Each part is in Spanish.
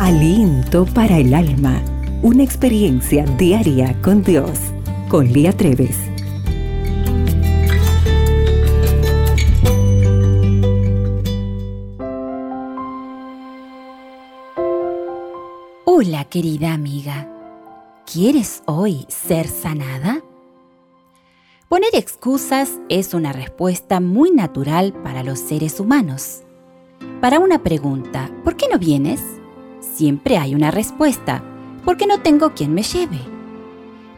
Aliento para el alma. Una experiencia diaria con Dios. Con Lía Treves. Hola querida amiga. ¿Quieres hoy ser sanada? Poner excusas es una respuesta muy natural para los seres humanos. Para una pregunta, ¿por qué no vienes? Siempre hay una respuesta, porque no tengo quien me lleve.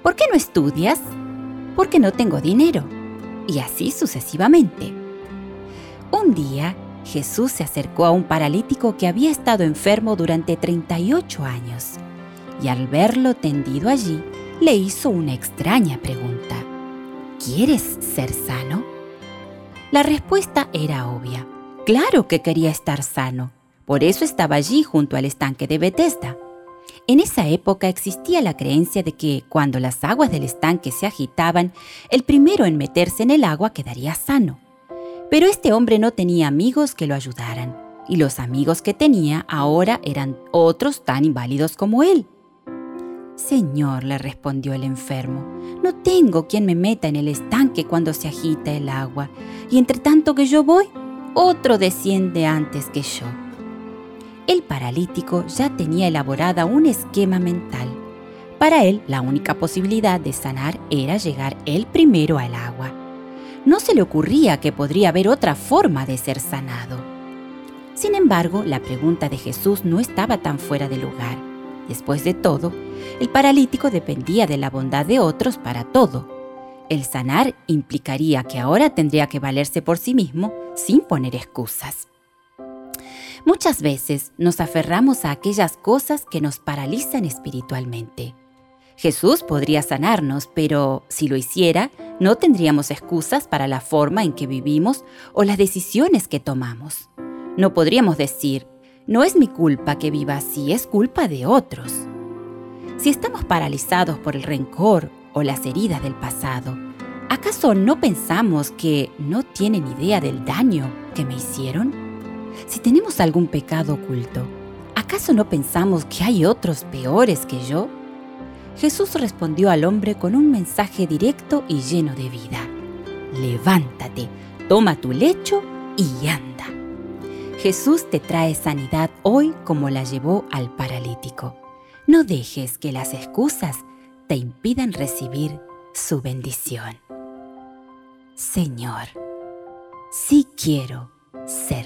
¿Por qué no estudias? Porque no tengo dinero. Y así sucesivamente. Un día, Jesús se acercó a un paralítico que había estado enfermo durante 38 años y al verlo tendido allí, le hizo una extraña pregunta. ¿Quieres ser sano? La respuesta era obvia. Claro que quería estar sano. Por eso estaba allí junto al estanque de Bethesda. En esa época existía la creencia de que cuando las aguas del estanque se agitaban, el primero en meterse en el agua quedaría sano. Pero este hombre no tenía amigos que lo ayudaran, y los amigos que tenía ahora eran otros tan inválidos como él. Señor, le respondió el enfermo, no tengo quien me meta en el estanque cuando se agita el agua, y entre tanto que yo voy, otro desciende antes que yo. El paralítico ya tenía elaborada un esquema mental. Para él, la única posibilidad de sanar era llegar él primero al agua. No se le ocurría que podría haber otra forma de ser sanado. Sin embargo, la pregunta de Jesús no estaba tan fuera de lugar. Después de todo, el paralítico dependía de la bondad de otros para todo. El sanar implicaría que ahora tendría que valerse por sí mismo sin poner excusas. Muchas veces nos aferramos a aquellas cosas que nos paralizan espiritualmente. Jesús podría sanarnos, pero si lo hiciera, no tendríamos excusas para la forma en que vivimos o las decisiones que tomamos. No podríamos decir, no es mi culpa que viva así, es culpa de otros. Si estamos paralizados por el rencor o las heridas del pasado, ¿Acaso no pensamos que no tienen idea del daño que me hicieron? Si tenemos algún pecado oculto, ¿acaso no pensamos que hay otros peores que yo? Jesús respondió al hombre con un mensaje directo y lleno de vida. Levántate, toma tu lecho y anda. Jesús te trae sanidad hoy como la llevó al paralítico. No dejes que las excusas te impidan recibir su bendición. Señor, sí quiero ser.